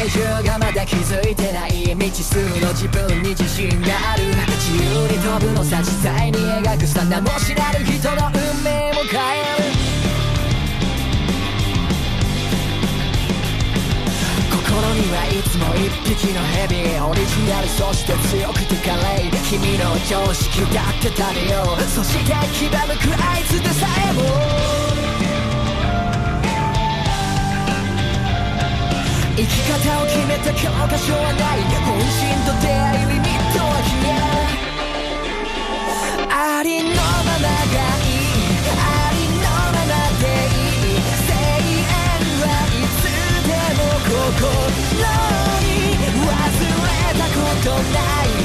界中がまだ気づいてない未知数の自分に自信がある。自由に飛ぶのさ実際に描くさ名も知らぬ人の運命も変える。心にはいつも一匹の蛇オリジナルそして強くて華麗。君の常識だって食べようそして牙むくあいつ生き方を決めた教科書はない。本心と出会いリミットは消えありのままがいい。ありのままでいい。永遠はいつでも心に忘れたことない。